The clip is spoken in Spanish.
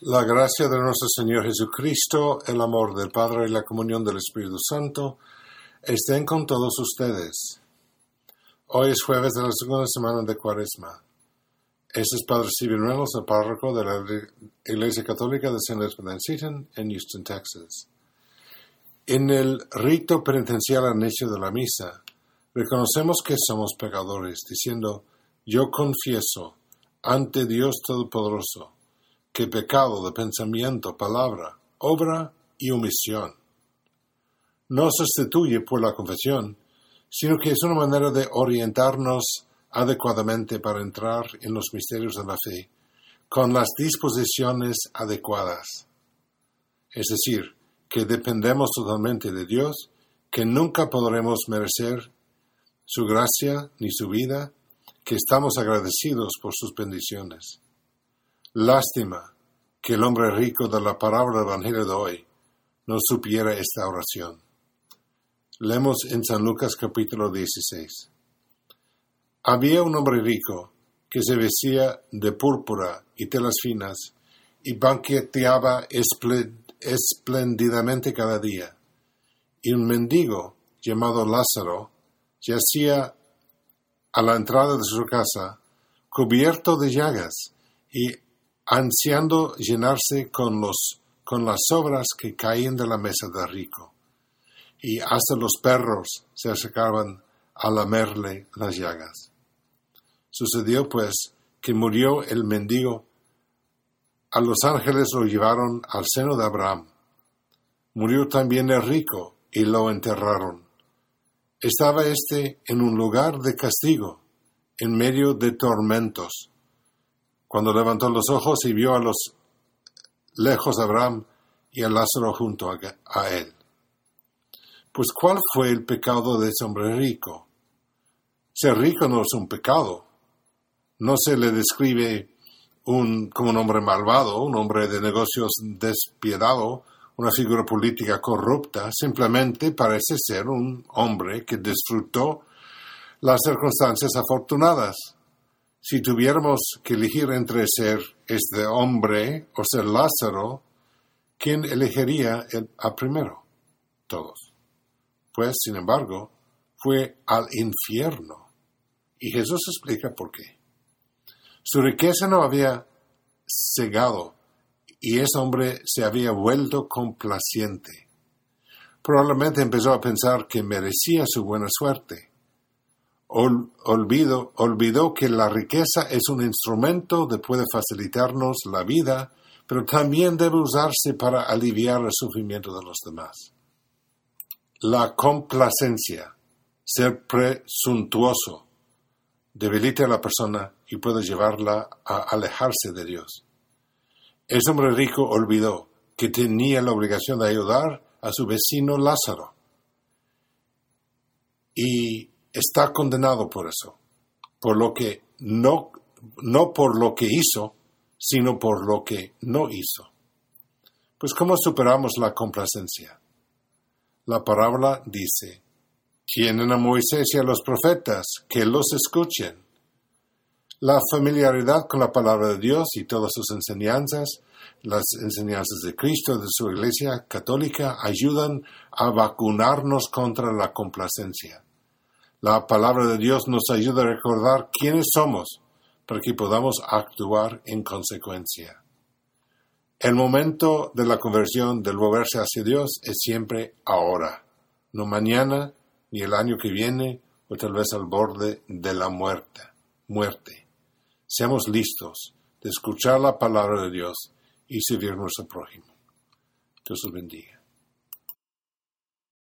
La gracia de nuestro Señor Jesucristo, el amor del Padre y la comunión del Espíritu Santo estén con todos ustedes. Hoy es jueves de la segunda semana de Cuaresma. Este es Padre Reynolds, el párroco de la Iglesia Católica de. Elizabeth Seton en Houston, Texas. En el rito penitencial al de la misa, reconocemos que somos pecadores, diciendo, yo confieso ante Dios Todopoderoso que pecado de pensamiento, palabra, obra y omisión. No sustituye por la confesión, sino que es una manera de orientarnos adecuadamente para entrar en los misterios de la fe, con las disposiciones adecuadas. Es decir, que dependemos totalmente de Dios, que nunca podremos merecer su gracia ni su vida, que estamos agradecidos por sus bendiciones. Lástima que el hombre rico de la palabra del Evangelio de hoy no supiera esta oración. Leemos en San Lucas capítulo 16. Había un hombre rico que se vestía de púrpura y telas finas y banqueteaba espléndidamente cada día. Y un mendigo llamado Lázaro yacía a la entrada de su casa, cubierto de llagas y ansiando llenarse con, los, con las sobras que caían de la mesa del rico. Y hasta los perros se acercaban a lamerle las llagas. Sucedió pues que murió el mendigo. A los ángeles lo llevaron al seno de Abraham. Murió también el rico y lo enterraron. Estaba éste en un lugar de castigo, en medio de tormentos cuando levantó los ojos y vio a los lejos a Abraham y a Lázaro junto a, él. Pues ¿cuál fue el pecado de ese hombre rico? Ser rico no es un pecado. No se le describe un, como un hombre malvado, un hombre de negocios despiadado, una figura política corrupta. Simplemente parece ser un hombre que disfrutó las circunstancias afortunadas si tuviéramos que elegir entre ser este hombre o ser Lázaro, ¿quién elegiría el, a primero? Todos. Pues, sin embargo, fue al infierno. Y Jesús explica por qué. Su riqueza no había cegado y ese hombre se había vuelto complaciente. Probablemente empezó a pensar que merecía su buena suerte olvido, olvidó que la riqueza es un instrumento que puede facilitarnos la vida, pero también debe usarse para aliviar el sufrimiento de los demás. La complacencia, ser presuntuoso, debilita a la persona y puede llevarla a alejarse de Dios. Ese hombre rico olvidó que tenía la obligación de ayudar a su vecino Lázaro. Y está condenado por eso, por lo que no, no por lo que hizo, sino por lo que no hizo. Pues ¿cómo superamos la complacencia? La parábola dice, tienen a Moisés y a los profetas, que los escuchen. La familiaridad con la palabra de Dios y todas sus enseñanzas, las enseñanzas de Cristo, de su iglesia católica, ayudan a vacunarnos contra la complacencia. La palabra de Dios nos ayuda a recordar quiénes somos para que podamos actuar en consecuencia. El momento de la conversión, del volverse hacia Dios, es siempre ahora, no mañana, ni el año que viene, o tal vez al borde de la muerte. muerte. Seamos listos de escuchar la palabra de Dios y servir a nuestro prójimo. Dios los bendiga.